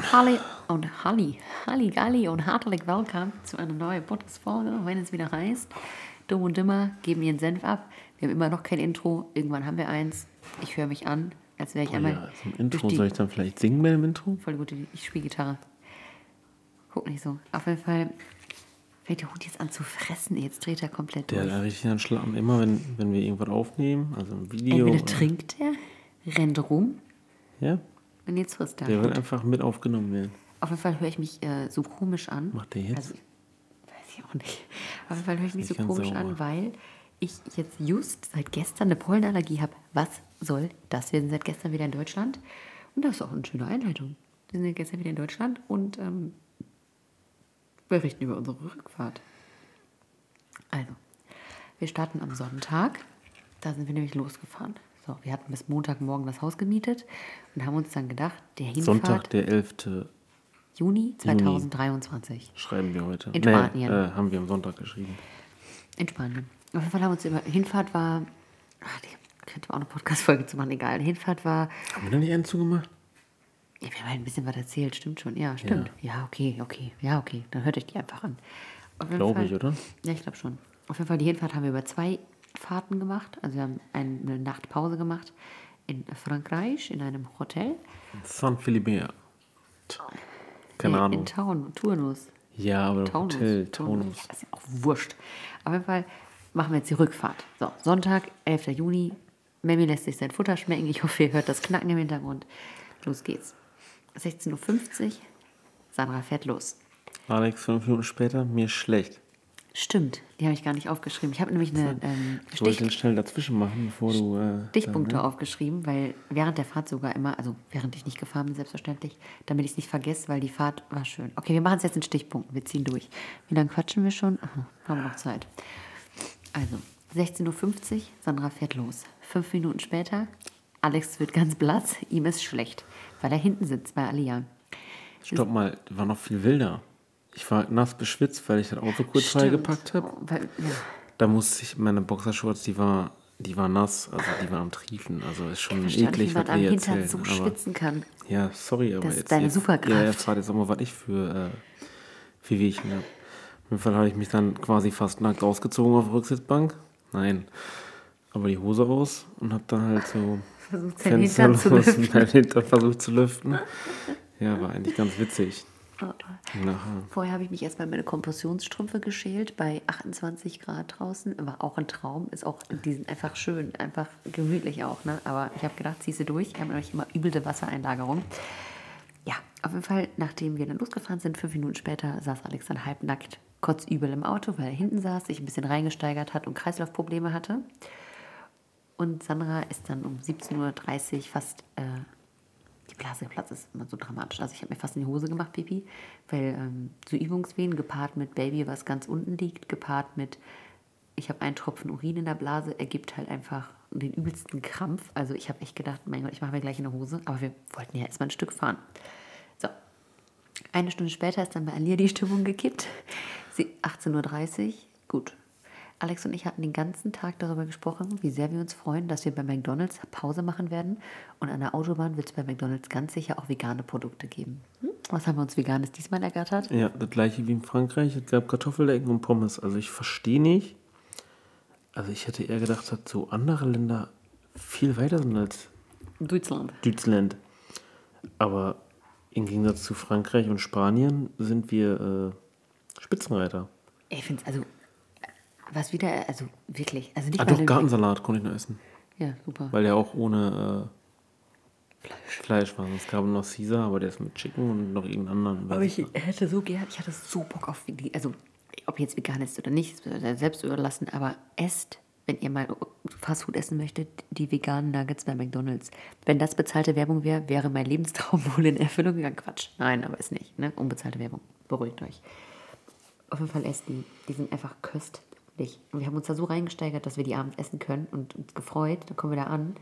Halli und Halli, Halli Galli und herzlich willkommen zu einer neuen Podcast-Folge, wenn es wieder heißt, Dumm und Dimmer geben ihren Senf ab. Wir haben immer noch kein Intro, irgendwann haben wir eins. Ich höre mich an, als wäre ich Oh einmal ja, zum Intro die- soll ich dann vielleicht singen bei dem Intro? voll gut, ich spiele Gitarre. Guck nicht so. Auf jeden Fall fängt der Hut jetzt an zu fressen, jetzt dreht er komplett Der durch. einen richtigen Schlamm. Immer wenn, wenn wir irgendwas aufnehmen, also ein Video. Entweder trinkt er, rennt rum Ja, und jetzt frisst er. der wird einfach mit aufgenommen werden. Auf jeden Fall höre ich mich äh, so komisch an. Macht der jetzt? Also, weiß ich auch nicht. Auf jeden Fall höre ich mich so komisch sauber. an, weil ich jetzt just seit gestern eine Pollenallergie habe. Was soll das? Wir sind seit gestern wieder in Deutschland. Und das ist auch eine schöne Einleitung. Wir sind gestern wieder in Deutschland und ähm, berichten über unsere Rückfahrt. Also, wir starten am Sonntag. Da sind wir nämlich losgefahren. So, wir hatten bis Montagmorgen das Haus gemietet und haben uns dann gedacht, der Hinfahrt Sonntag, der 11. Juni 2023 schreiben wir heute. In Nee, Spanien. äh, haben wir am Sonntag geschrieben. in Spanien. Auf jeden Fall haben wir uns über Hinfahrt war, ach, die könnte auch eine Podcast-Folge zu machen, egal. Hinfahrt war, Haben wir da nicht einen zugemacht? ja, wir haben halt ein bisschen was erzählt, stimmt schon. Ja, stimmt. Ja, okay, okay, ja, okay. Dann hört euch die einfach an. Glaube ich, oder? Ja, ich glaube schon. Auf jeden Fall, die Hinfahrt haben wir über zwei Fahrten gemacht. Also wir haben eine Nachtpause gemacht in Frankreich, in einem Hotel. San Felipe. Keine Nee, Ahnung. In Taun, Turnus. Ja, aber Taunus. Hotel, Taunus. Ja, ist ja auch wurscht. Auf jeden Fall machen wir jetzt die Rückfahrt. So, Sonntag, 11. Juni. Memi lässt sich sein Futter schmecken. Ich hoffe, ihr hört das Knacken im Hintergrund. Los geht's. 16.50 Uhr. Sandra fährt los. Alex, fünf Minuten später, mir schlecht. Stimmt, die habe ich gar nicht aufgeschrieben. Ich habe nämlich eine ähm, Ich wollte Stich schnell dazwischen machen, bevor du. Äh, Stichpunkte dann, ne? aufgeschrieben, weil während der Fahrt sogar immer, also während ich nicht gefahren bin, selbstverständlich, damit ich es nicht vergesse, weil die Fahrt war schön. Okay, wir machen es jetzt in Stichpunkten, wir ziehen durch. Wie lange quatschen wir schon? Aha, haben wir noch Zeit. Also, 16.50 Uhr, Sandra fährt los. Fünf Minuten später, Alex wird ganz blass, ihm ist schlecht, weil er hinten sitzt bei Alia. Stopp mal, war noch viel wilder. Ich war nass beschwitzt, weil ich das Auto kurz Stimmt. freigepackt habe. Weil, ja. Da musste ich, meine Boxershorts, die war, die war nass, also die war am Triefen. Also ist schon Verstehe eklig, was wie man am Hintern erzählen. so schwitzen kann. ja, sorry, aber Das ist jetzt, deine jetzt, Superkraft. Ja, erfahrt jetzt auch mal, was ich für, äh, für Wehchen habe. Auf jeden Fall habe ich mich dann quasi fast nackt ausgezogen auf der Rücksitzbank. Nein, aber die Hose aus und habe dann halt so Versucht, fensterlos lüften. meinen Hintern versucht zu lüften. Ja, war eigentlich ganz witzig. Nachher. Vorher habe ich mich erstmal meine Kompressionsstrümpfe geschält bei 28 Grad draußen. War auch ein Traum. Ist auch, die sind einfach schön, einfach gemütlich auch. Ne? Aber ich habe gedacht, ziehst du durch. Ich habe nämlich immer übelte Wassereinlagerung. Ja, auf jeden Fall, nachdem wir dann losgefahren sind, fünf Minuten später saß Alex dann halbnackt, kurz übel im Auto, weil er hinten saß, sich ein bisschen reingesteigert hat und Kreislaufprobleme hatte. Und Sandra ist dann um 17.30 Uhr fast äh, die Blase geplatzt ist immer so dramatisch. Also ich habe mir fast in die Hose gemacht, Pipi, weil ähm, so Übungswehen gepaart mit Baby, was ganz unten liegt, gepaart mit, ich habe einen Tropfen Urin in der Blase, ergibt halt einfach den übelsten Krampf. Also ich habe echt gedacht, mein Gott, ich mache mir gleich eine Hose, aber wir wollten ja erstmal ein Stück fahren. So, eine Stunde später ist dann bei Alia die Stimmung gekippt. Sie 18.30 Uhr, gut. Alex und ich hatten den ganzen Tag darüber gesprochen, wie sehr wir uns freuen, dass wir bei McDonalds Pause machen werden. Und an der Autobahn wird es bei McDonalds ganz sicher auch vegane Produkte geben. Hm? Was haben wir uns Veganes diesmal ergattert? Ja, das gleiche wie in Frankreich. Es gab Kartoffelecken und Pommes. Also ich verstehe nicht. Also ich hätte eher gedacht, dass so andere Länder viel weiter sind als Deutschland. Deutschland. Aber im Gegensatz zu Frankreich und Spanien sind wir äh, Spitzenreiter. Ich finde es, also, was wieder, also wirklich, also nicht Ah, doch, Gartensalat konnte ich noch essen. Ja, super. Weil der auch ohne äh, Fleisch. war. Es gab noch Caesar, aber der ist mit Chicken und noch irgendeinen anderen. Aber ich hätte so gern, ich hatte so Bock auf die, also ob jetzt vegan ist oder nicht, ist selbst überlassen, aber esst, wenn ihr mal Fastfood essen möchtet, die veganen Nuggets bei McDonalds. Wenn das bezahlte Werbung wäre, wäre mein Lebenstraum wohl in Erfüllung gegangen. Quatsch. Nein, aber ist nicht. Ne? Unbezahlte Werbung. Beruhigt euch. Auf jeden Fall esst die. Die sind einfach köstlich. Und wir haben uns da so reingesteigert, dass wir die abends essen können und uns gefreut. Dann kommen wir da an.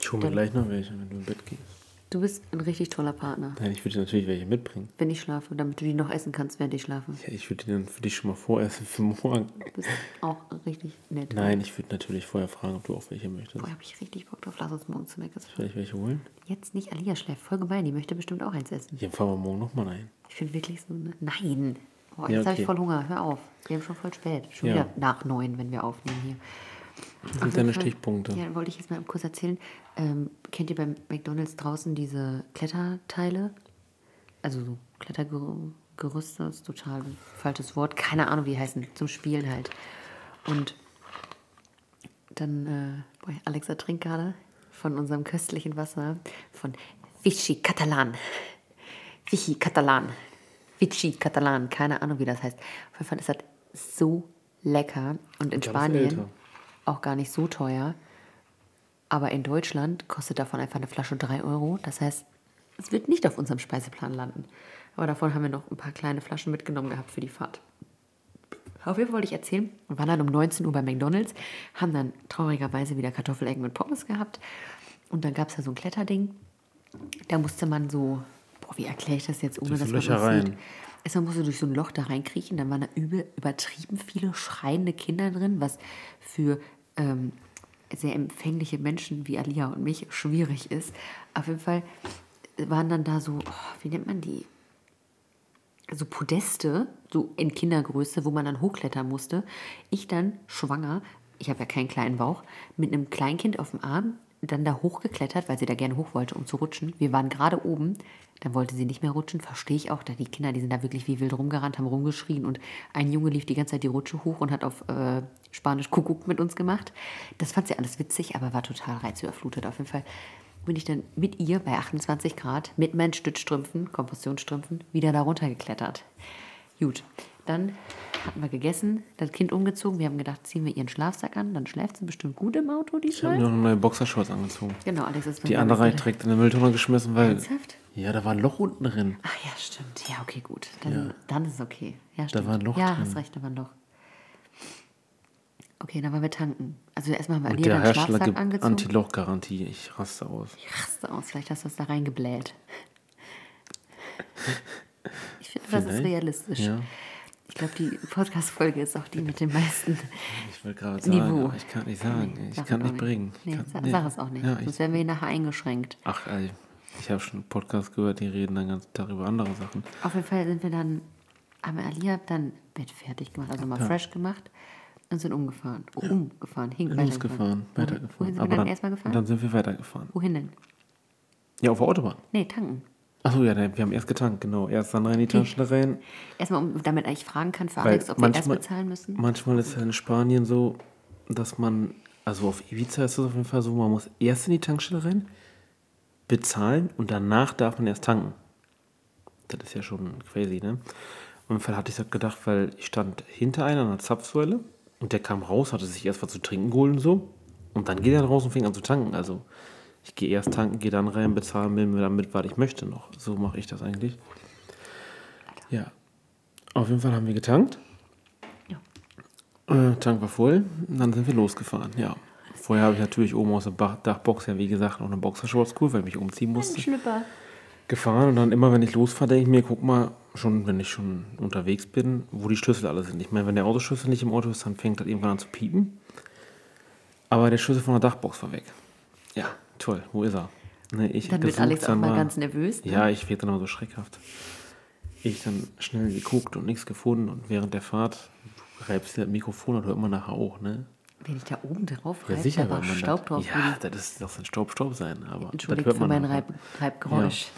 Ich hole mir gleich noch welche, wenn du im Bett gehst. Du bist ein richtig toller Partner. Nein, ich würde dir natürlich welche mitbringen. Wenn ich schlafe, damit du die noch essen kannst, während ich schlafe. Ja, ich würde die dann für dich schon mal voressen für morgen. Du bist auch richtig nett. Nein, ich würde natürlich vorher fragen, ob du auch welche möchtest. Boah, hab ich richtig Bock drauf. Lass uns morgen zu Meckes Soll ich welche holen? Jetzt nicht, Alia schläft voll gemein. Die möchte bestimmt auch eins essen. Ja, fahren wir morgen nochmal ein. Ich finde wirklich so, ne? Nein. Boah, Ja, jetzt habe okay. ich voll Hunger. Hör auf. Wir haben schon voll spät. Schon Ja. wieder nach neun, wenn wir aufnehmen hier. Sind deine Fall- Stichpunkte. Ja, wollte ich jetzt mal kurz erzählen. Ähm, kennt ihr beim McDonalds draußen diese Kletterteile? Also so Klettergerüste ist total ein falsches Wort. Keine Ahnung, wie die heißen. Zum Spielen halt. Und dann, äh, boah, Alexa trinkt gerade von unserem köstlichen Wasser von Vichy Catalan. Vichy Catalan. Vichy Catalan. Keine Ahnung, wie das heißt. Auf jeden Fall ist das so lecker. Und in Ganz Spanien älter. auch gar nicht so teuer. Aber in Deutschland kostet davon einfach eine Flasche 3 Euro. Das heißt, es wird nicht auf unserem Speiseplan landen. Aber davon haben wir noch ein paar kleine Flaschen mitgenommen gehabt für die Fahrt. Auf jeden Fall wollte ich erzählen, wir waren dann um 19 Uhr bei McDonalds, haben dann traurigerweise wieder Kartoffeleggen mit Pommes gehabt. Und dann gab es da so ein Kletterding. Da musste man so, boah, wie erkläre ich das jetzt, ohne dass man Löcher was rein. sieht? Erstmal musste durch so ein Loch da reinkriechen, dann waren da übel, übertrieben viele schreiende Kinder drin, was für ähm, sehr empfängliche Menschen wie Alia und mich schwierig ist. Auf jeden Fall waren dann da so, oh, wie nennt man die? so Podeste, so in Kindergröße, wo man dann hochklettern musste. Ich dann schwanger, ich habe ja keinen kleinen Bauch, mit einem Kleinkind auf dem Arm, dann da hochgeklettert, weil sie da gerne hoch wollte, um zu rutschen. Wir waren gerade oben, dann wollte sie nicht mehr rutschen, verstehe ich auch, da die Kinder, die sind da wirklich wie wild rumgerannt, haben rumgeschrien und ein Junge lief die ganze Zeit die Rutsche hoch und hat auf äh, Spanisch Kuckuck mit uns gemacht. Das fand sie alles witzig, aber war total reizüberflutet. Auf jeden Fall bin ich dann mit ihr bei 28 Grad, mit meinen Stützstrümpfen, Kompressionsstrümpfen, wieder da runtergeklettert. Gut, dann hatten wir gegessen, das Kind umgezogen. Wir haben gedacht, ziehen wir ihren Schlafsack an, dann schläft sie bestimmt gut im Auto Ich habe mir noch neue Boxershorts angezogen. Genau, Alex ist Die andere habe ich direkt in den Mülltonne geschmissen, weil. Ernsthaft? Ja, da war ein Loch unten drin. Ach ja, stimmt. Ja, okay, gut. Dann, Ja. dann ist es okay. Ja, stimmt. war ein Loch Ja, drin. hast recht, da war ein Loch. Okay, dann waren wir tanken. Also erstmal haben wir dann Hersteller Schlafsack gibt angezogen. Anti-Loch-Garantie. Ich raste aus. Ich raste aus, vielleicht hast du das da reingebläht. Ich finde, das ist realistisch. Ja. Ich glaube, die Podcast-Folge ist auch die mit den meisten. Ich wollte gerade sagen, Niveau. ich kann nicht sagen. Nee, ich kann nicht bringen. Nee, kann, sag, nee. sag es auch nicht. Ja, Sonst ich, werden wir hier nachher eingeschränkt. ach, ey, ich habe schon einen Podcast gehört, die reden den ganzen Tag über andere Sachen. Auf jeden Fall sind wir dann, haben wir Alia dann Bett fertig gemacht, also mal Ja. fresh gemacht und sind umgefahren. Oh, umgefahren, hing Losgefahren, Wohin weitergefahren. sind wir dann dann, erstmal gefahren? dann sind wir weitergefahren. Wohin denn? Ja, auf der Autobahn. Nee, tanken. Achso, ja, wir haben erst getankt, genau. Erst dann rein in die Tankstelle rein. Erstmal, um, damit ich fragen kann für Weil Alex, ob wir erst manchmal- bezahlen müssen. Manchmal ist ja in Spanien so, dass man, also auf Ibiza ist es auf jeden Fall so, man muss erst in die Tankstelle rein, bezahlen und danach darf man erst tanken. Das ist ja schon crazy, ne? Und im Fall hatte ich das gedacht, weil ich stand hinter einer an einer Zapfsäule und der kam raus, hatte sich erst was zu trinken geholt und so. Und dann geht er raus und fing an zu tanken. Also ich gehe erst tanken, gehe dann rein, bezahle mir damit, was ich möchte noch. So mache ich das eigentlich. Ja. Auf jeden Fall haben wir getankt. Äh, Tank war voll, dann sind wir losgefahren, ja. Vorher habe ich natürlich oben aus der Dachbox, ja wie gesagt, noch eine Boxershorts cool, weil ich mich umziehen musste, Schlüpper. gefahren. Und dann immer, wenn ich losfahre, denke ich mir, guck mal, schon wenn ich schon unterwegs bin, wo die Schlüssel alle sind. Ich meine, wenn der Autoschlüssel nicht im Auto ist, dann fängt das irgendwann an zu piepen. Aber der Schlüssel von der Dachbox war weg. Ja, toll, wo ist er? Ne, ich Dann wird Alex auch dann mal war- ganz nervös. Ne? ja, ich werde dann auch so schreckhaft. Ich dann schnell geguckt und nichts gefunden und während der Fahrt reibst du das Mikrofon und hört man nachher auch, ne? Wenn ich da oben drauf Ja, reibe, sicher, da war Staub drauf. Ja, das ist das soll Staub, sein, aber das Entschuldigt hört für man mein nachher. Reib Reibgeräusch.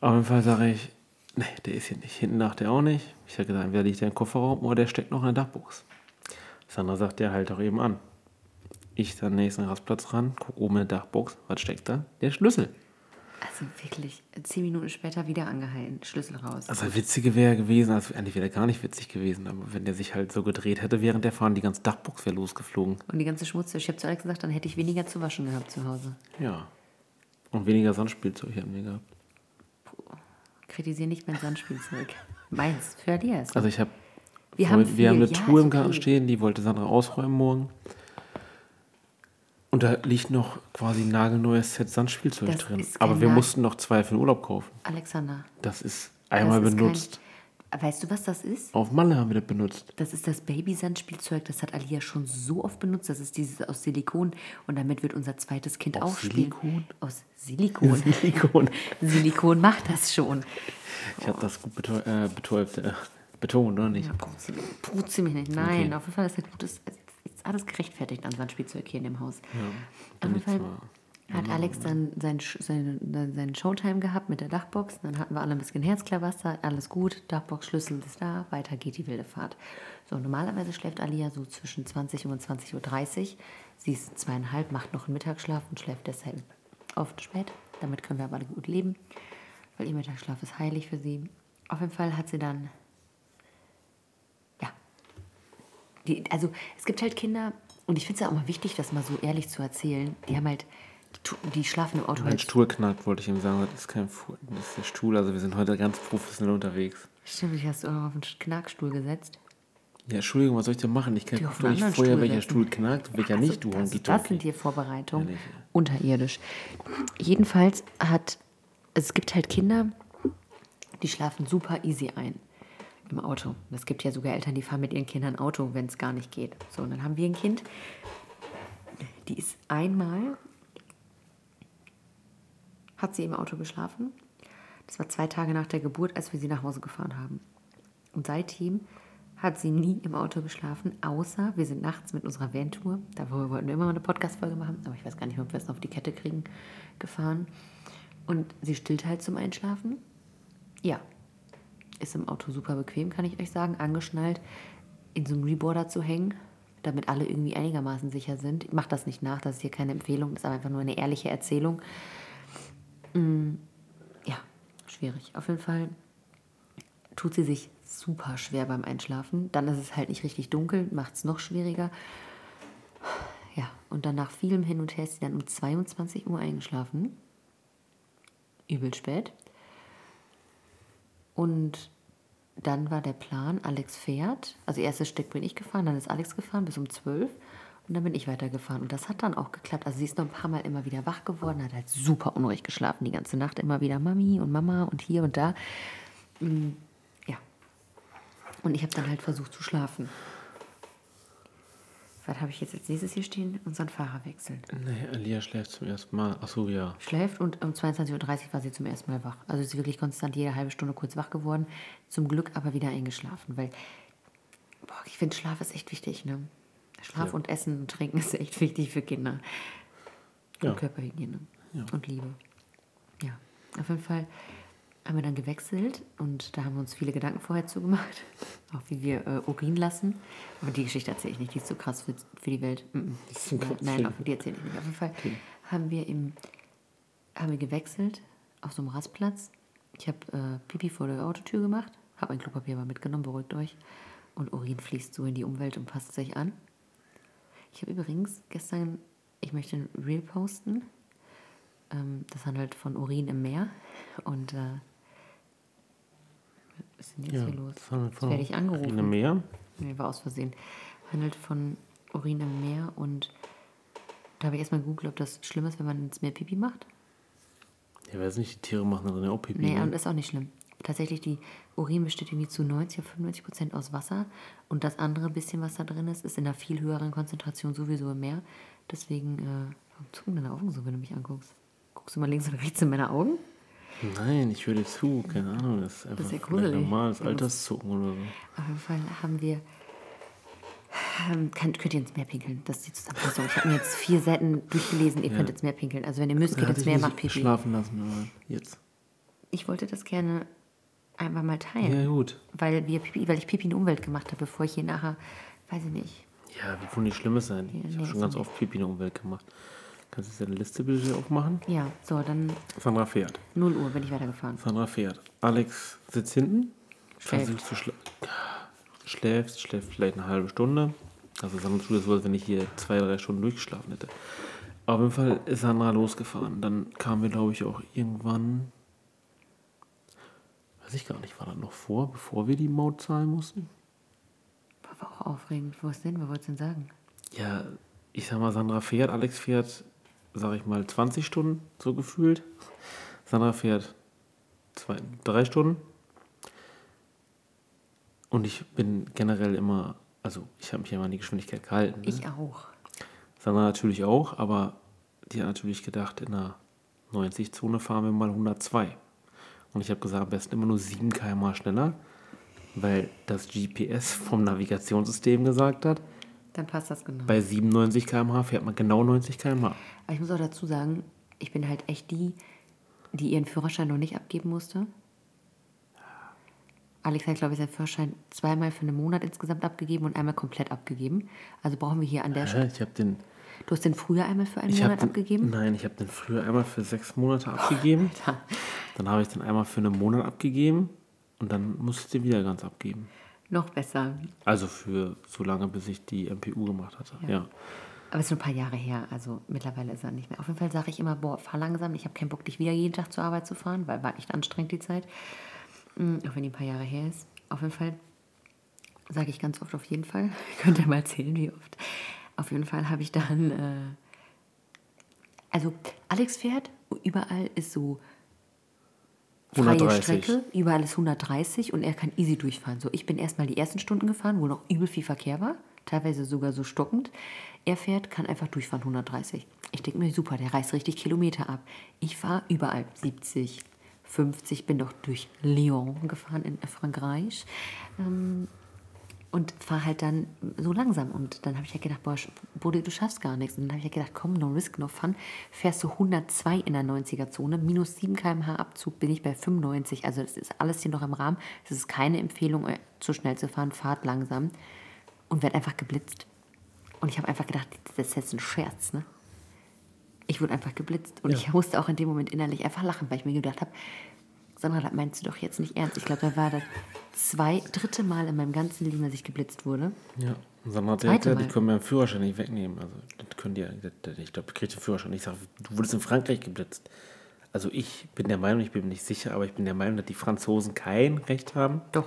Auf jeden Fall sage ich, nee, der ist hier nicht. Hinten nach der auch nicht. Ich habe gesagt, entweder liegt der im Kofferraum oder der steckt noch in der Dachbox. Sandra sagt, der halt doch eben an. Ich dann nächsten Rastplatz ran, guck oben in der Dachbox, was steckt da? Der Schlüssel. Also wirklich, zehn Minuten später wieder angehalten, Schlüssel raus. Also Witzige wäre gewesen, also eigentlich wäre gar nicht witzig gewesen, aber wenn der sich halt so gedreht hätte während der Fahren, die ganze Dachbox wäre losgeflogen. Und die ganze Schmutz. Ich habe zu Alex gesagt, dann hätte ich weniger zu waschen gehabt zu Hause. Ja. Und weniger Sandspielzeug hätten wir gehabt. Kritisiere nicht mein Sandspielzeug. Meins, für Alia ist Also ich habe Wir haben wir haben eine ja, Truhe im Garten okay. stehen, die wollte Sandra ausräumen morgen. Und da liegt noch quasi ein nagelneues Set Sandspielzeug Das drin. Aber wir Nagel- mussten noch zwei für den Urlaub kaufen. Alexander. Das ist einmal das ist benutzt. Kein, weißt du, was das ist? Auf Malle haben wir das benutzt. Das ist das Babysandspielzeug, das hat Alia schon so oft benutzt. Das ist dieses aus Silikon und damit wird unser zweites Kind Aus auch spielen. Silikon? Aus Silikon. Silikon. Silikon macht das schon. Ich habe das gut betäubt, äh, betäubt, äh, betont, oder nicht? Ja, putze mich- putze mich nicht. Nein, Okay. auf jeden Fall ist das gutes. Ist ist alles gerechtfertigt an sein Spielzeug hier in dem Haus. auf bin jeden Fall hat Alex dann sein, seine, seinen Showtime gehabt mit der Dachbox. Dann hatten wir alle ein bisschen Herzklawasser, alles gut. Dachbox-Schlüssel ist da, weiter geht die wilde Fahrt. So, normalerweise schläft Alia so zwischen 20 und 20.30 Uhr. Sie ist zweieinhalb, macht noch einen Mittagsschlaf und schläft deshalb oft spät. Damit können wir aber alle gut leben, weil ihr Mittagsschlaf ist heilig für sie. Auf jeden Fall hat sie dann ja. Die, also es gibt halt Kinder, und ich finde es ja auch mal wichtig, das mal so ehrlich zu erzählen, die haben halt, die, schlafen im Auto Mein halt. Stuhl knackt, wollte ich ihm sagen. Das ist kein Furten, das ist der Stuhl. Also wir sind heute ganz professionell unterwegs. Stimmt, ich hast du auch auf den Knackstuhl gesetzt. Ja, Entschuldigung, was soll ich denn machen? Ich kann anderen vorher, Stuhl welcher setzen. Stuhl knackt und welcher Also nicht, du das, Honky das sind hier Vorbereitungen. Ehrlich, Unterirdisch. Jedenfalls hat, es gibt halt Kinder, die schlafen super easy ein im Auto. Es gibt ja sogar Eltern, die fahren mit ihren Kindern Auto, wenn es gar nicht geht. So, und dann haben wir ein Kind, die ist einmal, hat sie im Auto geschlafen. Das war zwei Tage nach der Geburt, als wir sie nach Hause gefahren haben. Und seitdem hat sie nie im Auto geschlafen, außer wir sind nachts mit unserer Van-Tour, da wollten wir immer mal eine Podcast-Folge machen, aber ich weiß gar nicht, ob wir es auf die Kette kriegen, gefahren. Und sie stillt halt zum Einschlafen. Ja, ist im Auto super bequem, kann ich euch sagen, angeschnallt, in so einem Reboarder zu hängen, damit alle irgendwie einigermaßen sicher sind. Ich mache das nicht nach, das ist hier keine Empfehlung, das ist einfach nur eine ehrliche Erzählung. Mm, ja, schwierig. Auf jeden Fall tut sie sich super schwer beim Einschlafen. Dann ist es halt nicht richtig dunkel, macht es noch schwieriger. Ja, und dann nach vielem Hin und Her ist sie dann um 22 Uhr eingeschlafen. Übel spät. Und dann war der Plan, Alex fährt. Also erstes Stück bin ich gefahren, dann ist Alex gefahren bis um 12 und dann bin ich weitergefahren. Und das hat dann auch geklappt. Also sie ist noch ein paar Mal immer wieder wach geworden, hat halt super unruhig geschlafen die ganze Nacht. Immer wieder Mami und Mama und hier und da. Mm, Ja. Und ich habe dann halt versucht zu schlafen. Was habe ich jetzt als nächstes hier stehen? Unseren Fahrer wechseln. Nee, Alia schläft zum ersten Mal. Achso, ja. schläft und um 22.30 Uhr war sie zum ersten Mal wach. Also ist sie wirklich konstant jede halbe Stunde kurz wach geworden. Zum Glück aber wieder eingeschlafen, weil boah, ich finde, Schlaf ist echt wichtig. Ne? Schlaf Ja. und Essen und Trinken ist echt wichtig für Kinder. Und Ja. Körperhygiene Ja. und Liebe. Ja, auf jeden Fall haben wir dann gewechselt und da haben wir uns viele Gedanken vorher zugemacht, auch wie wir äh, Urin lassen. Aber die Geschichte erzähle ich nicht, die ist zu krass für, für die Welt. Mm -mm. ist Nein, Willen. auf, die erzähle ich nicht. Auf jeden Fall haben wir im haben wir gewechselt auf so einem Rastplatz. Ich habe äh, Pipi vor der Autotür gemacht, habe mein Klopapier aber mitgenommen, beruhigt euch. Und Urin fließt so in die Umwelt und passt sich an. Ich habe übrigens gestern, ich möchte ein Reel posten. Ähm, das handelt von Urin im Meer. Und äh, was ist denn jetzt ja hier los? Jetzt von werde ich angerufen. Aline Meer. Nee, war aus Versehen. Handelt von Urin im Meer und da habe ich erstmal gegoogelt, ob das schlimm ist, wenn man ins Meer Pipi macht. Ja, weiß nicht, die Tiere machen da drin auch Pipi. Nee, ne? und ist auch nicht schlimm. Tatsächlich, die Urin besteht irgendwie zu 90 auf 95 Prozent aus Wasser und das andere bisschen, was da drin ist, ist in einer viel höheren Konzentration sowieso im Meer. Deswegen, äh, warum zucken deine Augen so, wenn du mich anguckst? Guckst du mal links und rechts in meine Augen? Nein, ich höre dir zu, keine Ahnung. Das ist einfach ist ja normales Ja, das- Alterszucken oder so. Auf jeden Fall haben wir. Ähm, kann, könnt ihr ins Meer pinkeln? Das ist die Zusammenfassung. Ich habe mir jetzt vier Seiten durchgelesen. Ihr Ja. könnt ins Meer pinkeln. Also, wenn ihr müsst, geht ins Meer, macht Pipi. schlafen lassen, aber jetzt. Ich wollte das gerne einfach mal teilen. Ja, gut. Weil, wir Pipi, weil ich Pipi in der Umwelt gemacht habe, bevor ich hier nachher, weiß ich nicht. Ja, wie kann nicht Schlimmes sein? Ja, ich nee, habe schon ganz oft Pipi in der Umwelt gemacht. Kannst du deine Liste bitte aufmachen? Ja, so, dann Sandra fährt. 0 Uhr bin ich weitergefahren. Sandra fährt. Alex sitzt hinten. Schläft. Versucht zu schla schläft, schläft vielleicht eine halbe Stunde. Also Sandra tut es so, als wenn ich hier zwei, drei Stunden durchgeschlafen hätte. Auf jeden Fall ist Sandra losgefahren. Dann kamen wir, glaube ich, auch irgendwann. Weiß ich gar nicht, war das noch vor, bevor wir die Maut zahlen mussten? War auch aufregend. Wo ist denn? Was wolltest du denn sagen? Ja, ich sag mal, Sandra fährt, Alex fährt, sag ich mal, 20 Stunden, so gefühlt. Sandra fährt zwei, drei Stunden. Und ich bin generell immer, also ich habe mich immer an die Geschwindigkeit gehalten. Ne? Ich auch. Sandra natürlich auch, aber die hat natürlich gedacht, in der 90-Zone fahren wir mal 102. Und ich habe gesagt, am besten immer nur 7 km schneller, weil das GPS vom Navigationssystem gesagt hat, Dann passt das genau. bei 97 km/h fährt man genau 90 km/h. Aber ich muss auch dazu sagen, ich bin halt echt die, die ihren Führerschein noch nicht abgeben musste. Alex hat, glaube ich, seinen Führerschein zweimal für einen Monat insgesamt abgegeben und einmal komplett abgegeben. Also brauchen wir hier an der Stelle. Ich habe den, Du hast den früher einmal für einen Monat den, abgegeben? nein, ich habe den früher einmal für sechs Monate abgegeben. Alter. Dann habe ich den einmal für einen Monat abgegeben und dann musste ich den wieder ganz abgeben. Noch besser. Also für so lange, bis ich die MPU gemacht hatte. Ja. Aber es ist schon ein paar Jahre her, also mittlerweile ist er nicht mehr. Auf jeden Fall sage ich immer, boah, fahr langsam. Ich habe keinen Bock, dich wieder jeden Tag zur Arbeit zu fahren, weil war echt anstrengend die Zeit. Mm, Auch wenn die ein paar Jahre her ist. Auf jeden Fall sage ich ganz oft auf jeden Fall. Könnt ihr mal zählen, wie oft. Auf jeden Fall habe ich dann, äh, also Alex fährt, überall ist so freie 130. Strecke, überall ist 130 und er kann easy durchfahren. So, ich bin erstmal die ersten Stunden gefahren, wo noch übel viel Verkehr war, teilweise sogar so stockend. Er fährt, kann einfach durchfahren 130. Ich denke mir, super, der reißt richtig Kilometer ab. Ich fahre überall 70, 50, bin doch durch Lyon gefahren in Frankreich. Ähm, und fahre halt dann so langsam. Und dann habe ich ja gedacht, boah, Bode, du schaffst gar nichts. Und dann habe ich ja gedacht, komm, no risk, no fun. Fährst du 102 in der 90er-Zone, minus 7 km/h Abzug bin ich bei 95. Also das ist alles hier noch im Rahmen. Es ist keine Empfehlung, äh, zu schnell zu fahren. Fahrt langsam. Und werd einfach geblitzt. Und ich habe einfach gedacht, das ist jetzt ein Scherz, ne? Ich wurde einfach geblitzt. Und Ja. ich musste auch in dem Moment innerlich einfach lachen, weil ich mir gedacht habe, Sandra, das meinst du doch jetzt nicht ernst. Ich glaube, da war das zwei, dritte Mal in meinem ganzen Leben, dass ich geblitzt wurde. Ja. Und Sandra hat gesagt, die können mir den Führerschein nicht wegnehmen. Also, das können die, das- ich glaube, ich kriege den Führerschein. Ich sage, du wurdest in Frankreich geblitzt. Also, ich bin der Meinung, ich bin mir nicht sicher, aber ich bin der Meinung, dass die Franzosen kein Recht haben, Doch.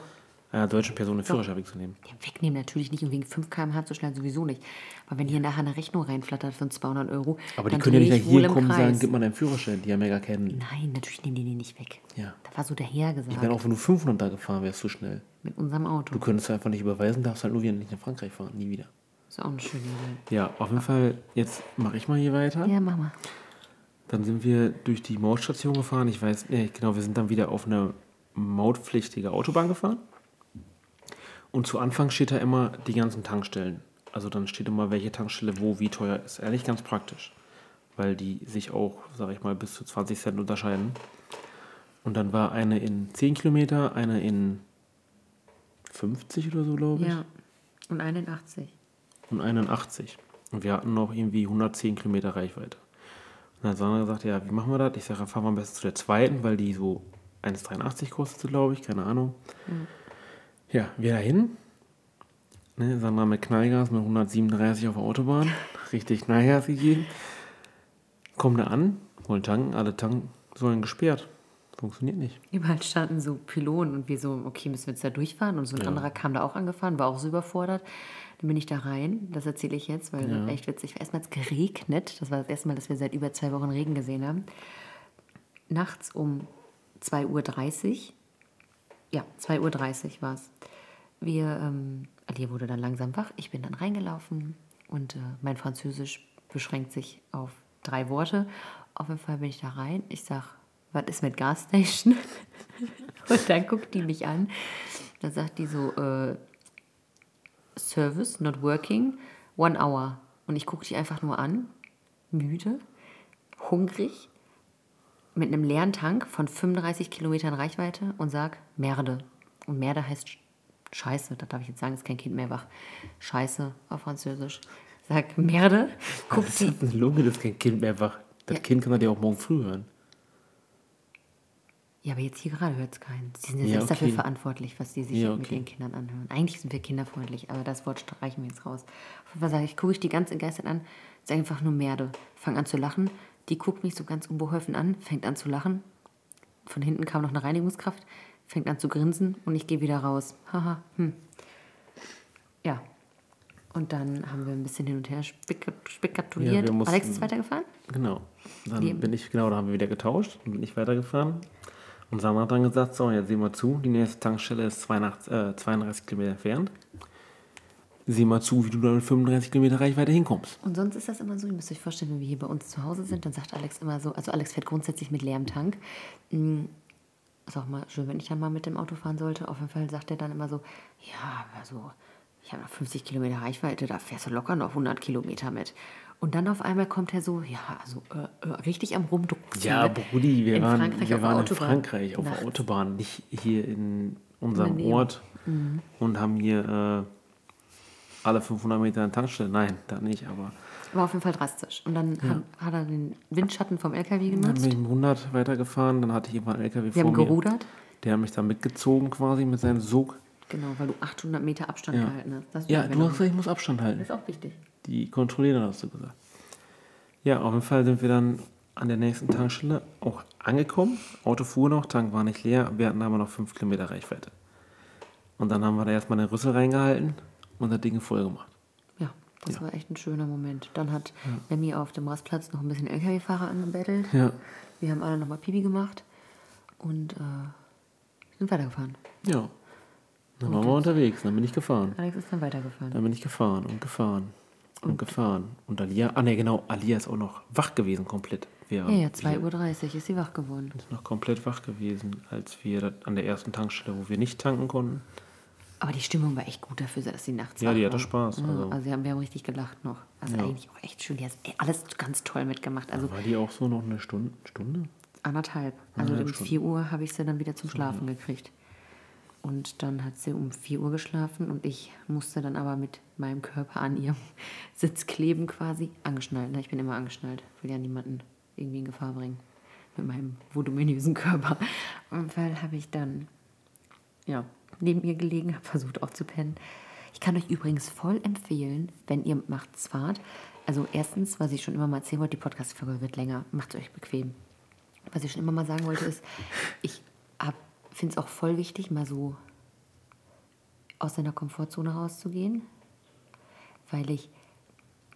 Einer deutschen Person den Führerschein wegzunehmen. Ja, wegnehmen natürlich nicht und wegen 5 km/h zu schnell sowieso nicht. Aber wenn hier nachher eine Rechnung reinflattert von 200 Euro, Aber die können ja nicht ich nach hier kommen und sagen, gib mal deinen Führerschein. Die haben ja gar keinen. Nein, natürlich nehmen die den nicht weg. Ja. Da war so dahergesagt Ich meine, auch wenn du 500 da gefahren wärst, so schnell. mit unserem Auto. Du könntest einfach nicht überweisen, darfst halt nur wieder nicht nach Frankreich fahren. Nie wieder. ist auch eine schöne Idee. Ja, auf jeden Fall, jetzt mache ich mal hier weiter. Ja, mach mal. Dann sind wir durch die Mautstation gefahren. Ich weiß, nee, genau, wir sind dann wieder auf eine mautpflichtige Autobahn gefahren. Und zu Anfang steht da immer die ganzen Tankstellen. Also dann steht immer, welche Tankstelle wo wie teuer ist. Ehrlich ganz praktisch. Weil die sich auch, sage ich mal, bis zu 20 Cent unterscheiden. Und dann war eine in 10 Kilometer, eine in 50 oder so, glaube ich. Ja. Und 81. und 81. Und wir hatten noch irgendwie 110 Kilometer Reichweite. Und dann hat Sandra gesagt, ja, wie machen wir das? Ich sage, dann fahren wir am besten zu der zweiten, weil die so 1,83 kostet, glaube ich, keine Ahnung. Ja, wir dahin. Ne, Sandra mit Knallgas mit 137 auf der Autobahn. Richtig Knallgas gegeben. Kommen da an, wollen tanken, alle Tanksäulen gesperrt. Funktioniert nicht. Überall standen so Pylonen und wir so, okay, müssen wir jetzt da durchfahren? Und so ein Ja. anderer kam da auch angefahren, war auch so überfordert. Dann bin ich da rein, das erzähle ich jetzt, weil das echt witzig war. Erstmal hat es geregnet, das war das erste Mal, dass wir seit über zwei Wochen Regen gesehen haben. Nachts um 2.30 Uhr, ja, 2.30 Uhr war es. Wir, ähm, Alia wurde dann langsam wach, ich bin dann reingelaufen und äh, mein Französisch beschränkt sich auf drei Worte. Auf jeden Fall bin ich da rein, ich sag, was ist mit Gasstation? und dann guckt die mich an, dann sagt die so, äh, Service, not working, one hour. Und ich gucke die einfach nur an, müde, hungrig, mit einem leeren Tank von 35 Kilometern Reichweite und sag Merde. Und Merde heißt Sch- Scheiße, das darf ich jetzt sagen, ist kein Kind mehr wach. Scheiße auf Französisch. Sag Merde, guckt Das ist eine Lunge, das ist kein Kind mehr wach. Das Ja. Kind kann das ja auch morgen früh hören. Ja, aber jetzt hier gerade hört es keinen. Sie sind ja, selbst dafür okay. verantwortlich, was die sich Ja, mit okay. den Kindern anhören. Eigentlich sind wir kinderfreundlich, aber das Wort streichen wir jetzt raus. Auf jeden Fall sage ich, gucke ich die ganz entgeistert an, ist einfach nur Merde. Fang an zu lachen. Die guckt mich so ganz unbeholfen an, fängt an zu lachen. Von hinten kam noch eine Reinigungskraft, fängt an zu grinsen und ich gehe wieder raus. Haha, hm. Ja. Und dann haben wir ein bisschen hin und her spek Ja, spekuliert. wir mussten- Alex ist weitergefahren? Genau. Dann Wie- bin ich, genau, da haben wir wieder getauscht und bin ich weitergefahren. Und Sam hat dann gesagt, so, jetzt sieh mal zu, die nächste Tankstelle ist 82, äh, 32 Kilometer entfernt. Sieh mal zu, wie du da mit 35 Kilometer Reichweite hinkommst. Und sonst ist das immer so, ihr müsst euch vorstellen, wenn wir hier bei uns zu Hause sind, dann sagt Alex immer so, also Alex fährt grundsätzlich mit leerem Tank. Mm, Ist auch mal schön, wenn ich dann mal mit dem Auto fahren sollte. Auf jeden Fall sagt er dann immer so, ja, also ich habe noch 50 Kilometer Reichweite, da fährst du locker noch 100 Kilometer mit. Und dann auf einmal kommt er so, ja, also äh, äh, richtig am Rumdrucken. Ja, Brudi, wir in waren, Frankreich wir auf waren in. Frankreich auf Nachts. der Autobahn, nicht hier in unserem In. Ort und haben hier äh, alle 500 Meter eine Tankstelle. Nein, da nicht, aber War auf jeden Fall drastisch. Und dann hat, hat er den Windschatten vom LKW dann genutzt. bin ich mit 100 weitergefahren, dann hatte ich immer einen LKW Wir vor haben mir. gerudert. Der hat mich dann mitgezogen quasi mit seinem Sog. Genau, weil du 800 Meter Abstand Ja. gehalten hast. Das Ja, du hast gesagt, ich muss Abstand halten. Das ist auch wichtig. Die kontrollieren, hast du gesagt. Ja, auf jeden Fall sind wir dann an der nächsten Tankstelle auch angekommen. Auto fuhr noch, Tank war nicht leer. Wir hatten aber noch 5 Kilometer Reichweite. Und dann haben wir da erstmal den Rüssel reingehalten und das Ding voll gemacht. Ja, das war echt ein schöner Moment. Dann hat Lemmy auf dem Rastplatz noch ein bisschen LKW-Fahrer angebettelt. Ja. Wir haben alle nochmal Pipi gemacht und äh, sind weitergefahren. Ja. Dann waren wir unterwegs, dann bin ich gefahren. Alex ist dann weitergefahren. Dann bin ich gefahren und gefahren und gefahren. Und Alia, ah ne, genau, Alia ist auch noch wach gewesen komplett. ja, Während ja, wir- 2.30 Uhr ist sie wach geworden. ist noch komplett wach gewesen, als wir an der ersten Tankstelle, wo wir nicht tanken konnten. Aber die Stimmung war echt gut dafür, dass sie nachts Ja, die hatte. Spaß, Ja, also- also wir haben, wir haben richtig gelacht noch. Also Ja. eigentlich auch echt schön. Die hat alles ganz toll mitgemacht. Also War die auch so noch eine Stunde? Stunde? Anderthalb. Also um Stunden. 4 Uhr habe ich sie dann wieder zum Schlafen gekriegt. Und dann hat sie um 4 Uhr geschlafen und ich musste dann aber mit meinem Körper an ihrem Sitz kleben quasi. Angeschnallt. ne? Ich bin immer angeschnallt. Will ja niemanden irgendwie in Gefahr bringen. Mit meinem voluminösen Körper. Auf jeden Fall habe ich dann ja, neben ihr gelegen, habe versucht auch zu pennen. Ich kann euch übrigens voll empfehlen, wenn ihr macht's fahrt. Also erstens, was ich schon immer mal erzählen wollte, die Podcast-Folge wird länger. Macht es euch bequem. Was ich schon immer mal sagen wollte, ist, ich finde es auch voll wichtig, mal so aus seiner Komfortzone rauszugehen, weil ich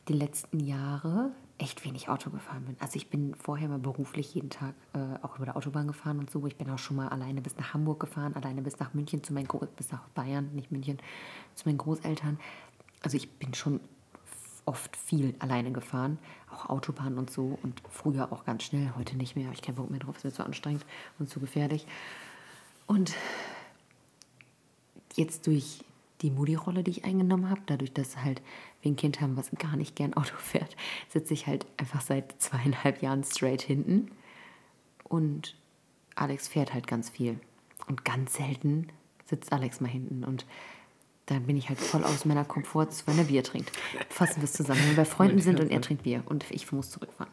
die letzten Jahre echt wenig Auto gefahren bin. Also ich bin vorher mal beruflich jeden Tag äh, auch über der Autobahn gefahren und so. Ich bin auch schon mal alleine bis nach Hamburg gefahren, alleine bis nach München zu meinen Gro bis nach Bayern, nicht München, zu meinen Großeltern. Also ich bin schon oft viel alleine gefahren, auch Autobahn und so und früher auch ganz schnell, heute nicht mehr, ich keinen Bock mehr drauf, ist mir zu anstrengend und zu gefährlich. Und jetzt durch die Mutti-Rolle, die ich eingenommen habe, dadurch, dass halt wir ein Kind haben, was gar nicht gern Auto fährt, sitze ich halt einfach seit zweieinhalb Jahren straight hinten. Und Alex fährt halt ganz viel. Und ganz selten sitzt Alex mal hinten. Und dann bin ich halt voll aus meiner Komfortzone, wenn er Bier trinkt. Fassen wir es zusammen. Wenn wir bei Freunden sind und er trinkt Bier und ich muss zurückfahren.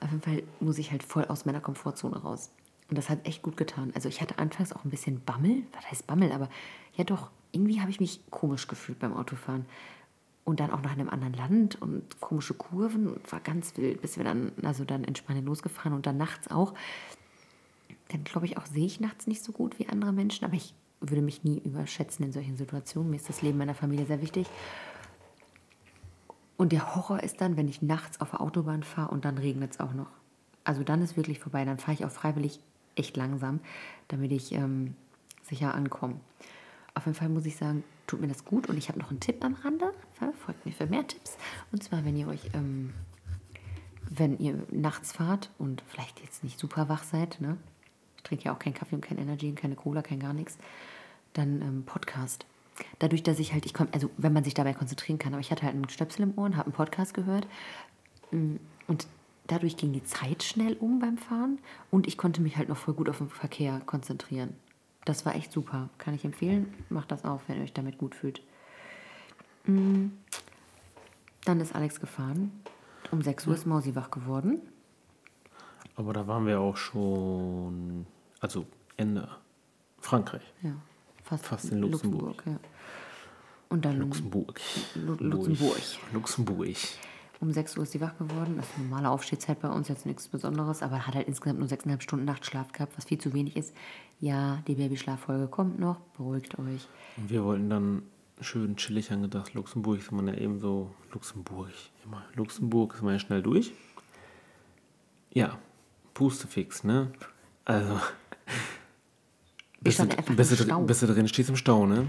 Auf jeden Fall muss ich halt voll aus meiner Komfortzone raus. Und das hat echt gut getan. Also ich hatte anfangs auch ein bisschen Bammel. Was heißt Bammel? Aber ja doch, irgendwie habe ich mich komisch gefühlt beim Autofahren. Und dann auch noch in einem anderen Land und komische Kurven. Und war ganz wild, bis wir dann, also dann in Spanien losgefahren und dann nachts auch. Dann glaube ich auch, sehe ich nachts nicht so gut wie andere Menschen. Aber ich würde mich nie überschätzen in solchen Situationen. Mir ist das Leben meiner Familie sehr wichtig. Und der Horror ist dann, wenn ich nachts auf der Autobahn fahre und dann regnet es auch noch. Also dann ist wirklich vorbei. Dann fahre ich auch freiwillig echt langsam, damit ich ähm, sicher ankomme. Auf jeden Fall muss ich sagen, tut mir das gut. Und ich habe noch einen Tipp am Rande. Folgt mir für mehr Tipps. Und zwar, wenn ihr euch, ähm, wenn ihr nachts fahrt und vielleicht jetzt nicht super wach seid, ne? ich trinke ja auch keinen Kaffee und kein Energy und keine Cola, kein gar nichts, dann ähm, Podcast. Dadurch, dass ich halt, ich komme, also wenn man sich dabei konzentrieren kann, aber ich hatte halt einen Stöpsel im Ohr und habe einen Podcast gehört. Mm, Und dadurch ging die Zeit schnell um beim Fahren und ich konnte mich halt noch voll gut auf den Verkehr konzentrieren. Das war echt super. Kann ich empfehlen. Macht das auch, wenn ihr euch damit gut fühlt. Mm. Dann ist Alex gefahren. Um 6 Uhr ist Mausi wach geworden. Aber da waren wir auch schon, also Ende Frankreich. Ja, fast, Fast in Luxemburg. ja. Und dann Luxemburg. Lu- Luxemburg. Luxemburg. Um 6 Uhr ist sie wach geworden. Das ist eine normale Aufstehzeit bei uns, jetzt nichts Besonderes, aber hat halt insgesamt nur 6,5 Stunden Nachtschlaf gehabt, was viel zu wenig ist. Ja, die Babyschlaffolge kommt noch, beruhigt euch. Und wir wollten dann schön chillig angedacht. Luxemburg ist man ja eben so. Luxemburg. Immer. Luxemburg ist man ja schnell durch. Ja, Pustefix, ne? Also. Bist du, bist, du, Stau. bist du drin, stehst im Stau, ne?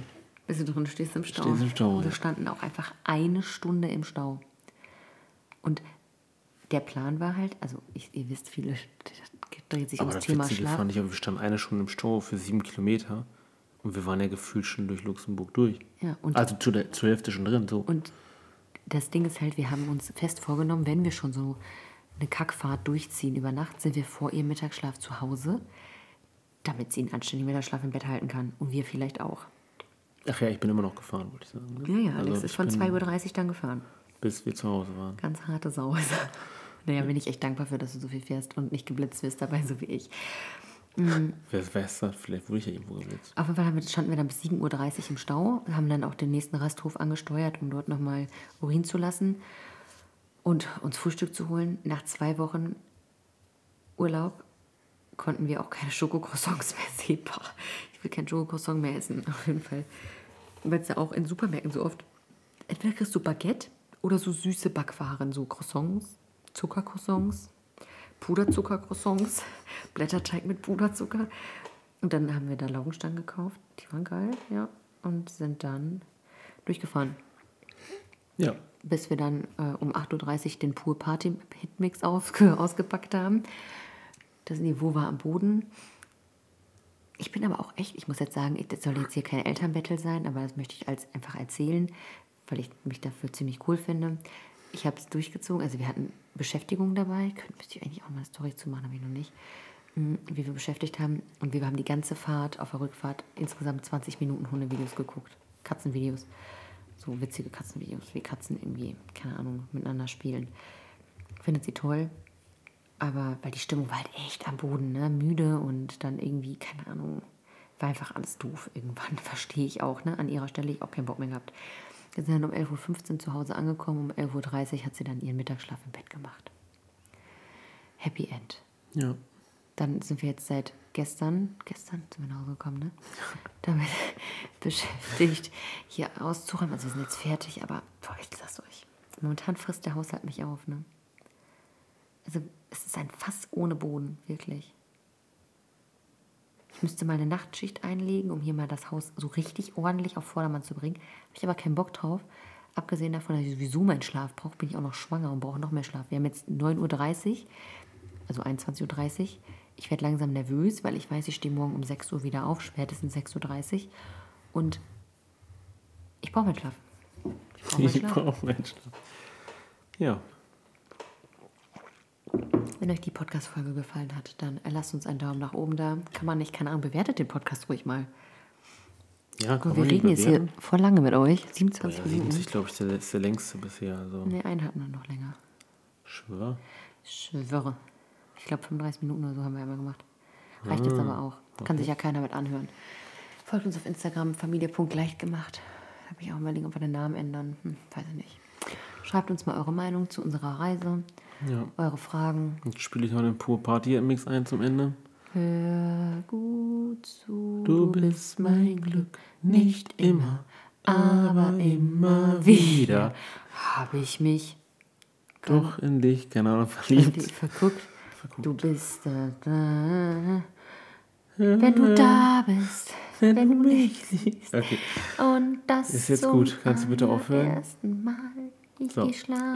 Bist du drin, stehst im Stau. Stehst im Stau, Wir standen auch einfach eine Stunde im Stau. Und der Plan war halt, also ich, ihr wisst, viele das dreht sich Aber ums das Thema Witzige Schlaf. fand ich, aber wir standen eine Stunde im Stau für sieben Kilometer und wir waren ja gefühlt schon durch Luxemburg durch. Ja, und- also zu der, zur Hälfte schon drin, so. Und das Ding ist halt, wir haben uns fest vorgenommen, wenn wir schon so eine Kackfahrt durchziehen über Nacht, sind wir vor ihrem Mittagsschlaf zu Hause, damit sie einen anständigen Mittagsschlaf im Bett halten kann. Und wir vielleicht auch. Ach ja, ich bin immer noch gefahren, würde ich sagen. Ne? Ja, ja, Alex Also ist von bin- 2.30 Uhr dann gefahren. Bis wir zu Hause waren. Ganz harte Sau. naja, bin ich echt dankbar für, dass du so viel fährst und nicht geblitzt wirst dabei, so wie ich. Wer weiß das? Vielleicht wurde ich ja irgendwo geblitzt. Auf jeden Fall wir- standen wir dann bis 7.30 Uhr im Stau, haben dann auch den nächsten Rasthof angesteuert, um dort nochmal Urin zu lassen und uns Frühstück zu holen. Nach zwei Wochen Urlaub konnten wir auch keine Schokocroissants mehr sehen. Boah, ich will kein Schokocroissant mehr essen, auf jeden Fall. Weil es ja auch in Supermärkten so oft, entweder kriegst du Baguette oder so süße Backwaren, so Croissants, Zuckercroissants, Puderzuckercroissants, Blätterteig mit Puderzucker. Und dann haben wir da Laugenstangen gekauft, die waren geil, ja, und sind dann durchgefahren Ja. bis wir dann äh, um 8.30 Uhr den Pur Party Hitmix ausge ausgepackt haben. Das Niveau war am Boden. Ich bin aber auch echt, ich muss jetzt sagen, das soll jetzt hier kein Elternbattle sein, aber das möchte ich als, einfach erzählen, weil ich mich dafür ziemlich cool finde. Ich habe es durchgezogen, also wir hatten Beschäftigung dabei, könnte müsste ich eigentlich auch mal eine Story zu machen, habe ich noch nicht, Mm, wie wir beschäftigt haben. Und wir haben die ganze Fahrt auf der Rückfahrt insgesamt 20 Minuten Hundevideos geguckt, Katzenvideos so witzige Katzenvideos, wie Katzen irgendwie, keine Ahnung, miteinander spielen. Findet sie toll. Aber weil die Stimmung war halt echt am Boden, ne? müde und dann irgendwie, keine Ahnung, war einfach alles doof irgendwann. Verstehe ich auch, ne? An ihrer Stelle ich auch keinen Bock mehr gehabt. Wir sind dann um 11.15 Uhr zu Hause angekommen, um 11.30 Uhr hat sie dann ihren Mittagsschlaf im Bett gemacht. Happy End. Ja. Dann sind wir jetzt seit gestern, gestern sind wir nach Hause gekommen, ne? Damit beschäftigt, hier auszuräumen. Also wir sind jetzt fertig, aber boah, ich sag's euch. Momentan frisst der Haushalt mich auf, ne? Also es ist ein Fass ohne Boden, wirklich. Ich müsste mal eine Nachtschicht einlegen, um hier mal das Haus so richtig ordentlich auf Vordermann zu bringen. Habe ich aber keinen Bock drauf. Abgesehen davon, dass ich sowieso meinen Schlaf brauche, bin ich auch noch schwanger und brauche noch mehr Schlaf. Wir haben jetzt 9.30 Uhr, also 21.30 Uhr. Ich werde langsam nervös, weil ich weiß, ich stehe morgen um 6 Uhr wieder auf, spätestens 6.30 Uhr. Und ich brauche meinen Schlaf. Ich brauche meinen Schlaf. brauche meinen Schlaf. Ja. Wenn euch die Podcast-Folge gefallen hat, dann lasst uns einen Daumen nach oben da. Kann man nicht, keine Ahnung, bewertet den Podcast ruhig mal. Ja, Und wir reden jetzt hier voll lange mit euch. Ja, 27 Minuten. 70, glaube ich, der, ist der längste bisher. Also, Ne, einen hatten wir noch länger. schwör. Ich schwöre. Ich glaube, 35 Minuten oder so haben wir einmal gemacht. Reicht jetzt aber auch. Kann sich ja keiner mit anhören. Folgt uns auf Instagram, familie.leicht gemacht. Habe ich auch überlegt, ob wir den Namen ändern. Hm, weiß ich nicht. Schreibt uns mal eure Meinung zu unserer Reise, Ja. eure Fragen. Jetzt spiele ich noch den Pur Party Mix ein zum Ende. Hör gut zu, Du bist mein Glück, nicht immer, aber immer wieder. Habe ich mich Doch in dich, keine Ahnung, verliebt, verliebt. verguckt. Du bist da, da. Wenn du da bist, wenn du mich siehst. Okay, Und das Ist jetzt gut. Kannst du bitte aufhören? Mal. Ich so.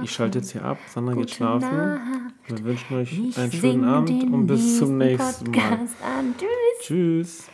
Ich schalte jetzt hier ab. Sandra geht Gute schlafen. Nacht. Wir wünschen euch Ich einen schönen Abend und bis zum nächsten Mal. Podcast An. Tschüss. Tschüss.